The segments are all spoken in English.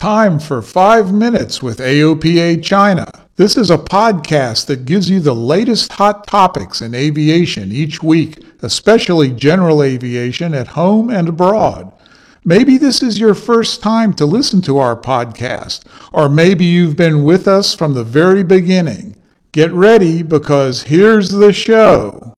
time for 5 Minutes with AOPA China. This is a podcast that gives you the latest hot topics in aviation each week, especially general aviation at home and abroad. Maybe this is your first time to listen to our podcast, or maybe you've been with us from the very beginning. Get ready because here's the show.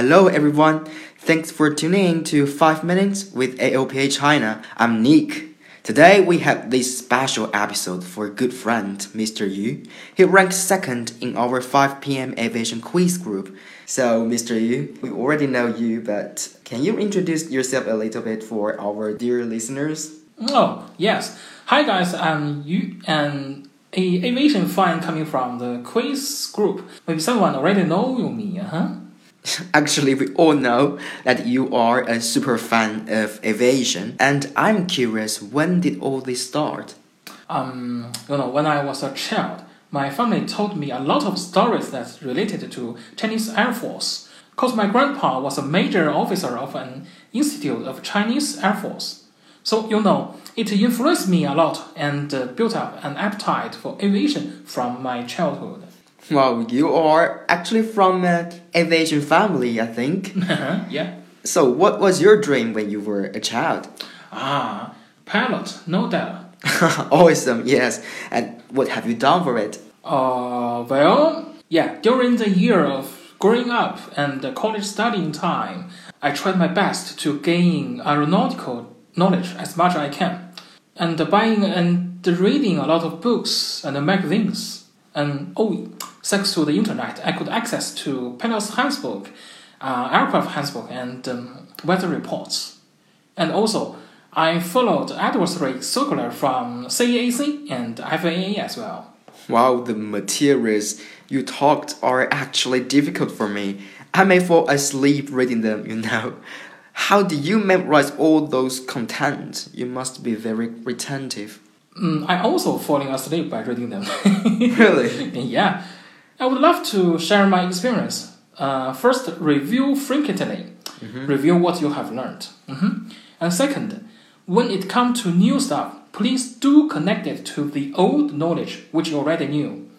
Hello everyone. Thanks for tuning in to 5 Minutes with AOPA China. I'm Nick. Today we have this special episode for good friend, Mr. Yu. He ranks second in our 5 p.m. aviation quiz group. So, Mr. Yu, we already know you, but can you introduce yourself a little bit for our dear listeners? Oh, yes. Hi guys, I'm Yu and a aviation fan coming from the quiz group. Maybe someone already know me, huh? Actually, we all know that you are a super fan of aviation, and I'm curious when did all this start? Um, you know, when I was a child, my family told me a lot of stories that's related to Chinese Air Force. Cause my grandpa was a major officer of an institute of Chinese Air Force. So, you know, it influenced me a lot and uh, built up an appetite for aviation from my childhood. Well, you are actually from an aviation family, I think. yeah. So, what was your dream when you were a child? Ah, pilot, no doubt. awesome, yes. And what have you done for it? Uh, well, yeah, during the year of growing up and the college studying time, I tried my best to gain aeronautical knowledge as much as I can. And buying and reading a lot of books and magazines. And oh, thanks to the internet, I could access to pilot's handbook, uh, aircraft handbook, and um, weather reports. And also, I followed advisory circular from CAAC and FAA as well. Wow, the materials you talked are actually difficult for me. I may fall asleep reading them, you know. How do you memorize all those content? You must be very retentive. Mm, I also falling asleep by reading them. really? yeah. I would love to share my experience. Uh, first, review frequently. Mm-hmm. Review what you have learned. Mm-hmm. And second, when it comes to new stuff, please do connect it to the old knowledge which you already knew.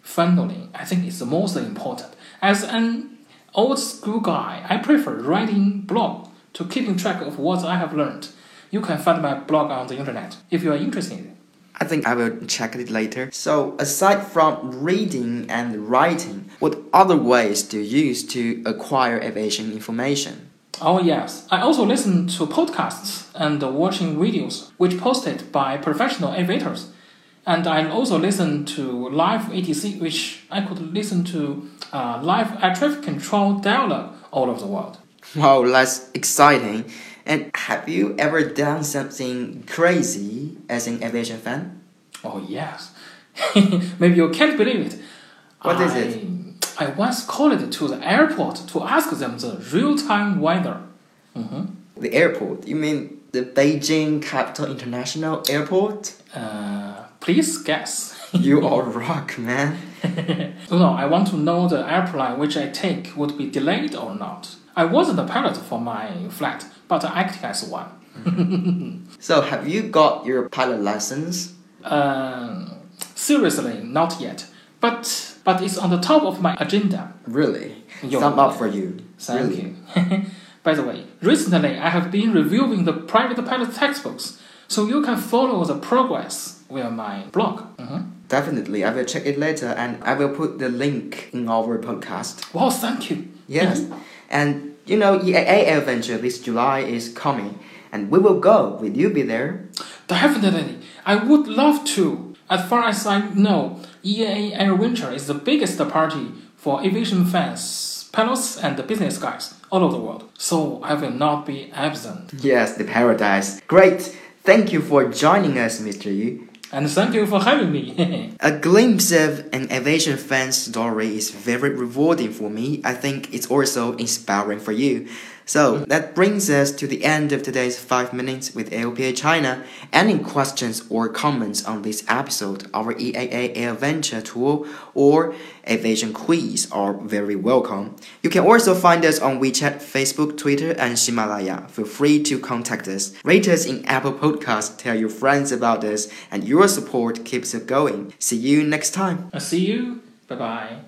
Finally, I think it's the most important. As an old school guy, I prefer writing blog to keeping track of what I have learned. You can find my blog on the internet if you are interested. I think I will check it later. So, aside from reading and writing, what other ways do you use to acquire aviation information? Oh yes, I also listen to podcasts and watching videos which posted by professional aviators. And I also listen to live ATC, which I could listen to uh, live air traffic control dialogue all over the world. Wow, that's exciting. And have you ever done something crazy as an aviation fan? Oh, yes. Maybe you can't believe it. What I, is it? I once called to the airport to ask them the real time weather. Mm-hmm. The airport? You mean the Beijing Capital International Airport? Uh, please guess. you are rock, man. no, I want to know the airplane which I take would be delayed or not. I wasn't a pilot for my flight, but I acted as one. so, have you got your pilot license? Uh, seriously, not yet. But but it's on the top of my agenda. Really? Yo, Thumb up for you. Thank really? you. By the way, recently I have been reviewing the private pilot textbooks, so you can follow the progress via my blog. Mm-hmm. Definitely, I will check it later, and I will put the link in our podcast. Wow, thank you. Yes, and you know, EAA AirVenture this July is coming, and we will go. Will you be there? Definitely, I would love to. As far as I know, EAA AirVenture is the biggest party for aviation fans, pilots, and business guys all over the world. So I will not be absent. Yes, the paradise. Great. Thank you for joining us, Mr. Yu. And thank you for having me. A glimpse of an aviation fan's story is very rewarding for me. I think it's also inspiring for you. So that brings us to the end of today's 5 Minutes with AOPA China. Any questions or comments on this episode, our EAA AirVenture tool, or aviation quiz are very welcome. You can also find us on WeChat, Facebook, Twitter, and Himalaya. Feel free to contact us. Rate us in Apple Podcasts, tell your friends about us, and your support keeps us going. See you next time. I'll see you. Bye bye.